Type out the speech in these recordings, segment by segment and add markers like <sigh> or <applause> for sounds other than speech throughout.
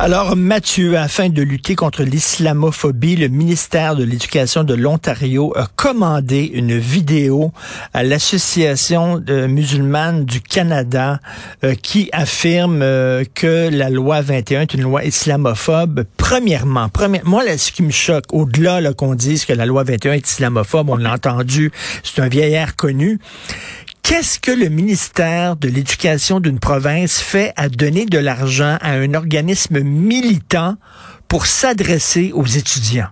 Alors, Mathieu, afin de lutter contre l'islamophobie, le ministère de l'Éducation de l'Ontario a commandé une vidéo à l'Association musulmane du Canada euh, qui affirme euh, que la loi 21 est une loi islamophobe. Premièrement, moi, là, ce qui me choque, au-delà qu'on dise que la loi 21 est islamophobe, on l'a entendu, c'est un vieillard connu. Qu'est-ce que le ministère de l'Éducation d'une province fait à donner de l'argent à un organisme militant pour s'adresser aux étudiants?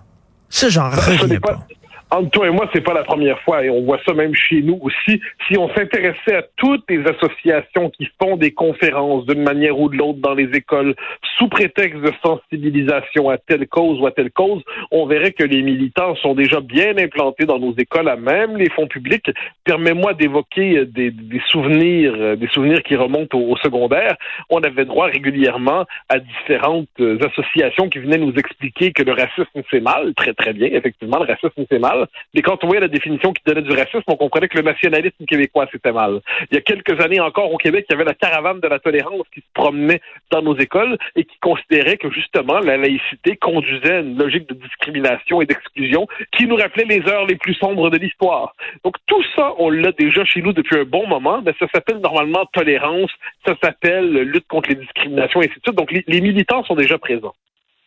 Ça, j'en reviens pas entre toi et moi, c'est pas la première fois et on voit ça même chez nous aussi. Si on s'intéressait à toutes les associations qui font des conférences d'une manière ou de l'autre dans les écoles sous prétexte de sensibilisation à telle cause ou à telle cause, on verrait que les militants sont déjà bien implantés dans nos écoles, à même les fonds publics. Permets-moi d'évoquer des, souvenirs, des souvenirs qui remontent au, secondaire. On avait droit régulièrement à différentes associations qui venaient nous expliquer que le racisme c'est mal, très très bien, effectivement, le racisme c'est mal mais quand on voyait la définition qui donnait du racisme, on comprenait que le nationalisme québécois, c'était mal. Il y a quelques années encore, au Québec, il y avait la caravane de la tolérance qui se promenait dans nos écoles et qui considérait que, justement, la laïcité conduisait à une logique de discrimination et d'exclusion qui nous rappelait les heures les plus sombres de l'histoire. Donc, tout ça, on l'a déjà chez nous depuis un bon moment, mais ça s'appelle normalement tolérance, ça s'appelle lutte contre les discriminations, et ainsi de suite. Donc, les militants sont déjà présents.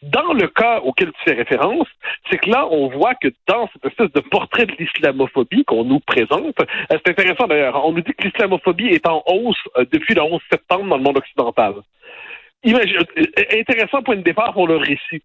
Dans le cas auquel tu fais référence, c'est que là, on voit que dans cette espèce de portrait de l'islamophobie qu'on nous présente, euh, c'est intéressant d'ailleurs, on nous dit que l'islamophobie est en hausse euh, depuis le 11 septembre dans le monde occidental. Imagine, euh, intéressant point de départ pour le récit.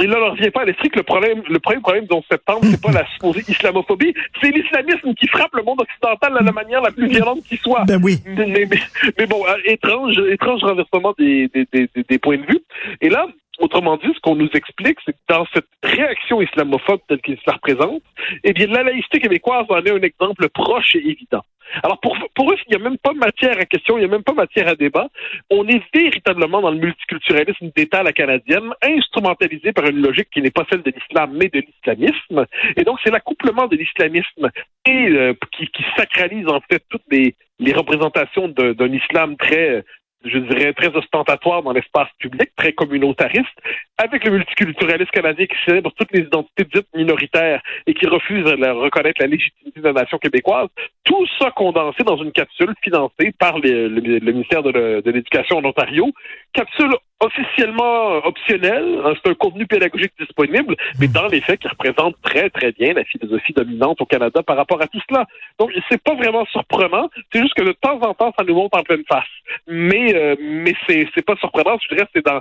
Et là, leur vient pas à l'esprit que le problème, le premier problème du 11 septembre, c'est pas la supposée islamophobie, c'est l'islamisme qui frappe le monde occidental de la manière la plus violente qui soit. Ben oui. Mais, bon, étrange, étrange renversement des, des, des, des, points de vue. Et là, Autrement dit, ce qu'on nous explique, c'est que dans cette réaction islamophobe telle qu'il se la représente, eh bien, la laïcité québécoise en est un exemple proche et évident. Alors, pour, pour eux, il n'y a même pas matière à question, il n'y a même pas matière à débat. On est véritablement dans le multiculturalisme d'État la canadienne, instrumentalisé par une logique qui n'est pas celle de l'islam, mais de l'islamisme. Et donc, c'est l'accouplement de l'islamisme euh, qui, qui, sacralise, en fait, toutes les représentations d'un islam très je dirais, très ostentatoire dans l'espace public, très communautariste, avec le multiculturalisme canadien qui célèbre toutes les identités dites minoritaires et qui refuse de reconnaître la légitimité de la nation québécoise, tout ça condensé dans une capsule financée par le, ministère de l'Éducation en Ontario, capsule officiellement optionnelle, hein, c'est un contenu pédagogique disponible, mais dans les faits qui représente très très bien la philosophie dominante au Canada par rapport à tout cela. Donc c'est pas vraiment surprenant, c'est juste que de temps en temps ça nous monte en pleine face. Mais euh, mais c'est c'est pas surprenant, je dirais c'est dans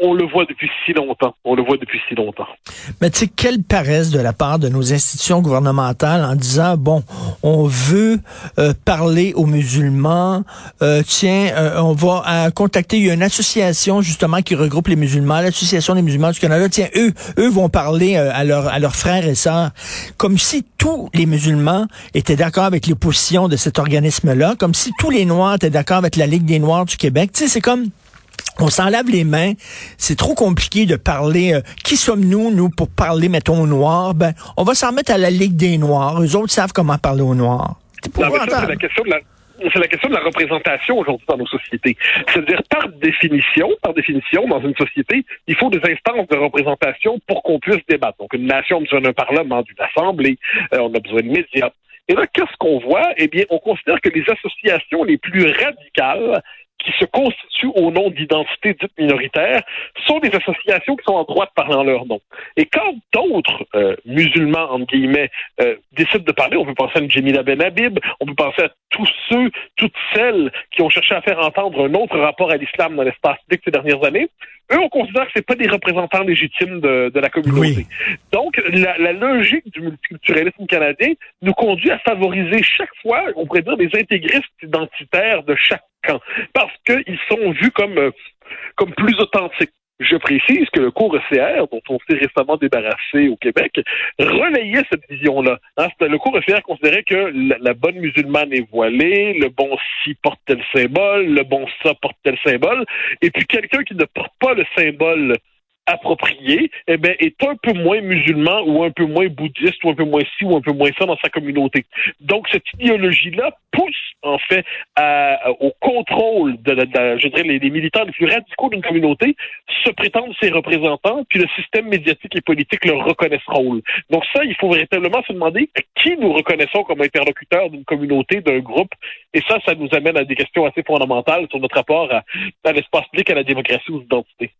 on, le voit depuis si longtemps. On le voit depuis si longtemps. Mais tu sais, quelle paresse de la part de nos institutions gouvernementales en disant, bon, on veut euh, parler aux musulmans, euh, tiens, euh, on va contacter, y a une association justement qui regroupe les musulmans, l'Association des musulmans du Canada, tiens, eux, eux vont parler à, leur, à leurs frères et sœurs, comme si tous les musulmans étaient d'accord avec les positions de cet organisme-là, comme si tous les Noirs étaient d'accord avec la Ligue des Noirs du Québec. Tu sais, c'est comme on s'en lave les mains. C'est trop compliqué de parler. Euh, qui sommes-nous, nous, pour parler, mettons, aux Noirs? Ben, on va s'en remettre à la Ligue des Noirs. Eux autres savent comment parler aux Noirs. C'est la question de la c'est la question de la représentation aujourd'hui dans nos sociétés. C'est-à-dire, par définition, par définition, dans une société, il faut des instances de représentation pour qu'on puisse débattre. Donc, une nation a besoin d'un parlement, d'une assemblée, euh, on a besoin de médias. Et là, qu'est-ce qu'on voit? Eh bien, on considère que les associations les plus radicales qui se constituent au nom d'identités dites minoritaires sont des associations qui sont en droit de parler en leur nom. Et quand d'autres euh, musulmans, entre guillemets, euh, décident de parler, on peut penser à Jemila Ben Habib, on peut penser à tous ceux, toutes celles qui ont cherché à faire entendre un autre rapport à l'islam dans l'espace public ces dernières années, eux, on considère que c'est pas des représentants légitimes de, de la communauté. Donc, la, la, logique du multiculturalisme canadien nous conduit à favoriser chaque fois, on pourrait dire, des intégristes identitaires de chaque camp, qu'ils sont vus comme, euh, comme plus authentiques. Je précise que le cours ECR, dont on s'est récemment débarrassé au Québec, relayait cette vision-là. Hein, le cours ECR considérait que la, bonne musulmane est voilée, le bon si porte tel symbole, le bon ça porte tel symbole, et puis quelqu'un qui ne porte pas le symbole approprié, eh ben, est un peu moins musulman ou un peu moins bouddhiste ou un peu moins ci ou un peu moins ça dans sa communauté. Donc, cette idéologie-là pousse, en fait, au contrôle de, je dirais, les, militants les plus radicaux d'une communauté, se prétendent ses représentants, puis le système médiatique et politique leur reconnaissent rôle. Donc ça, il faut véritablement se demander qui nous reconnaissons comme interlocuteurs d'une communauté, d'un groupe, et ça, ça nous amène à des questions assez fondamentales sur notre rapport à, à l'espace public, à la démocratie ou aux identités.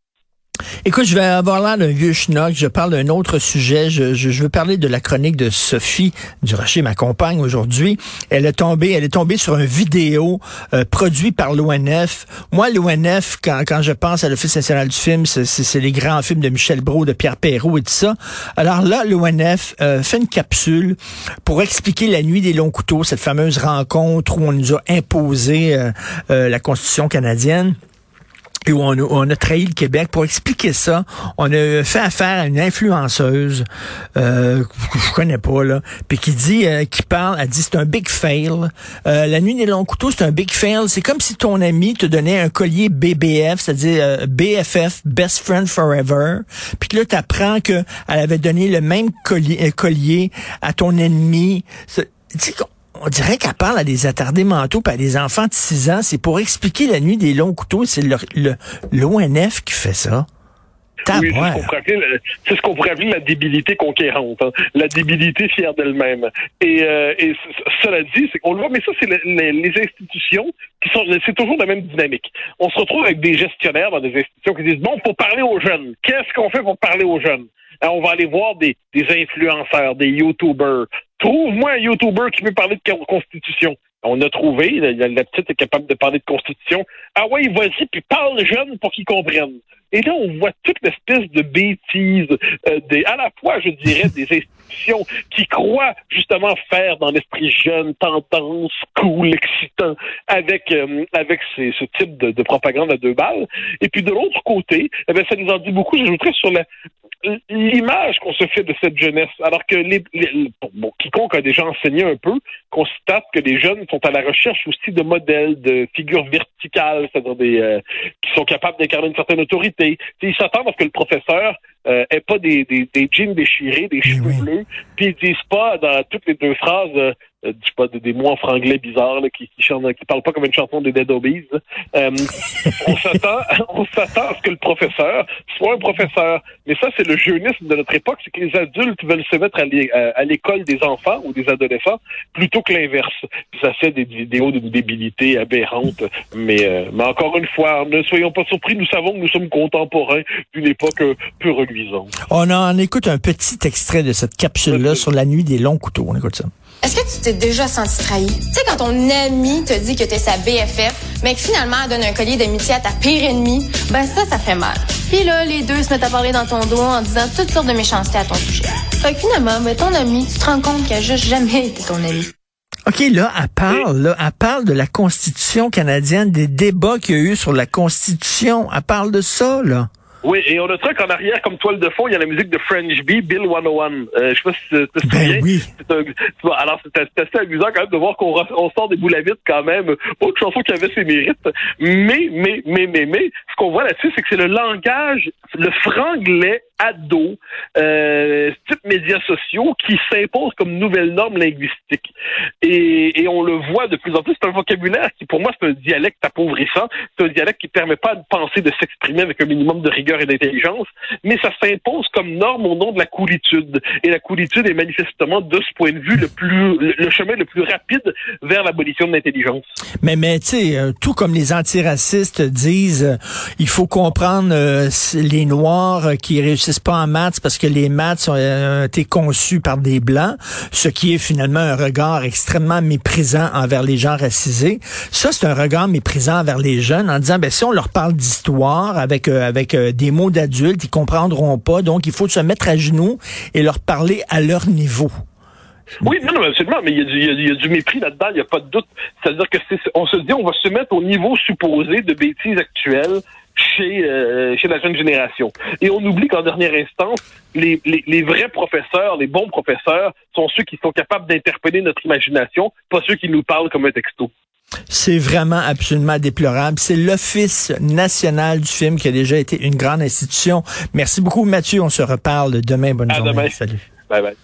Écoute, je vais avoir l'air d'un vieux schnock. Je parle d'un autre sujet. Je, je, veux parler de la chronique de Sophie Durocher, ma compagne, aujourd'hui. Elle est tombée, elle est tombée sur une vidéo euh, produit par l'ONF. Moi, l'ONF, quand, quand je pense à l'Office national du film, c'est les grands films de Michel Brault, de Pierre Perrault et tout ça. Alors là, l'ONF euh, fait une capsule pour expliquer la nuit des longs couteaux, cette fameuse rencontre où on nous a imposé euh, euh la Constitution canadienne et où on a, trahi le Québec. Pour expliquer ça, on a fait affaire à une influenceuse euh, que je connais pas là, puis qui dit, euh, qui parle, elle dit c'est un big fail. Euh, la nuit des longs couteaux, c'est un big fail. C'est comme si ton ami te donnait un collier BBF, c'est-à-dire euh, BFF, Best Friend Forever, puis là t'apprends que elle avait donné le même collier, collier à ton ennemi. On dirait qu'elle parle à des attardés mentaux, pas à des enfants de 6 ans. C'est pour expliquer la nuit des longs couteaux. C'est l'ONF qui fait ça. Oui, c'est ce qu'on pourrait, appeler la débilité conquérante, hein. la débilité fière d'elle-même. Et, euh, et cela dit, c'est qu'on le voit, mais ça, c'est les, institutions qui sont, c'est toujours la même dynamique. On se retrouve avec des gestionnaires dans des institutions qui disent, bon, faut parler aux jeunes. Qu'est-ce qu'on fait pour parler aux jeunes? On va aller voir des, des influenceurs, des YouTubers. Trouve-moi un YouTuber qui veut parler de constitution. On a trouvé, la, petite est capable de parler de constitution. Ah ouais, vas-y, puis parle jeune pour qu'ils comprennent. Et là, on voit toute l'espèce de bêtises, euh, des, à la fois, je dirais, des institutions qui croient justement faire dans l'esprit jeune, tendance, cool, excitant, avec euh, avec ce type de, de, propagande à deux balles. Et puis de l'autre côté, eh bien, ça nous en dit beaucoup, j'ajouterais, sur la, l'image qu'on se fait de cette jeunesse, alors que les, bon, quiconque a déjà enseigné un peu, constate que les jeunes sont à la recherche aussi de modèles, de figures verticales, c'est-à-dire des euh, qui sont capables d'incarner une certaine autorité. ils s'attendent à ce que le professeur euh, ait pas des, des, des jeans déchirés, des cheveux bleus, puis ils disent pas dans toutes les deux phrases euh, je sais pas, des, mots en franglais bizarres qui, qui, chantent, qui parlent pas comme une chanson des Dead Obies. Euh, on <laughs> s'attend, on s'attend à ce que le professeur soit un professeur. Mais ça, c'est le jeunisme de notre époque, c'est que les adultes veulent se mettre à l'école des enfants ou des adolescents plutôt que l'inverse. ça fait des vidéos d'une débilité aberrante. Mais, euh, mais encore une fois, ne soyons pas surpris, nous savons que nous sommes contemporains d'une époque peu reluisante. On en écoute un petit extrait de cette capsule-là sur la nuit des longs couteaux. On écoute ça. Est-ce que tu t'es déjà senti trahi? Tu sais, quand ton ami te dit que t'es sa BFF, mais que finalement elle donne un collier d'amitié à ta pire ennemie, ben ça, ça fait mal. Puis là, les deux se mettent à parler dans ton dos en disant toutes sortes de méchancetés à ton sujet. Fait que finalement, ben, ton ami, tu te rends compte qu'il a juste jamais été ton ami. OK, là, elle parle, là, elle parle de la Constitution canadienne, des débats qu'il y a eu sur la Constitution. Elle parle de ça, là. Oui, et on a truc en arrière comme toile de fond, il y a la musique de French Bee, Bill 101. Euh, je sais pas si tu te ben souviens. Oui. Un, alors, c'est assez amusant quand même de voir qu'on on sort des boules à vite quand même. Autre chanson qui avait ses mérites. Mais, mais, mais, mais, mais, ce qu'on voit là-dessus, c'est que c'est le langage, le franglais ado, euh, type médias sociaux qui s'impose comme nouvelle norme linguistique. Et, et, on le voit de plus en plus. C'est un vocabulaire qui, pour moi, c'est un dialecte appauvrissant. C'est un dialecte qui permet pas de penser, de s'exprimer avec un minimum de rigueur et d'intelligence, mais ça s'impose comme norme au nom de la coolitude. Et la coolitude est manifestement, de ce point de vue, le plus le, chemin le plus rapide vers l'abolition de l'intelligence. Mais, mais tu sais, euh, tout comme les antiracistes disent, euh, il faut comprendre euh, les Noirs qui réussissent pas en maths parce que les maths ont été conçus par des Blancs, ce qui est finalement un regard extrêmement méprisant envers les gens racisés. Ça, c'est un regard méprisant envers les jeunes en disant, ben si on leur parle d'histoire avec avec des mots d'adultes, ils comprendront pas. Donc, il faut se mettre à genoux et leur parler à leur niveau. Oui, non, non, absolument, mais il y, a du, mépris là-dedans, il n'y a pas de doute. C'est-à-dire que on se dit, on va se mettre au niveau supposé de bêtises actuelles chez euh, chez la jeune génération. Et on oublie qu'en dernière instance, les, les, les, vrais professeurs, les bons professeurs, sont ceux qui sont capables d'interpeller notre imagination, pas ceux qui nous parlent comme un texto. C'est vraiment absolument déplorable. C'est l'Office national du film qui a déjà été une grande institution. Merci beaucoup, Mathieu. On se reparle demain. Bonne À journée. demain. Salut. Bye bye.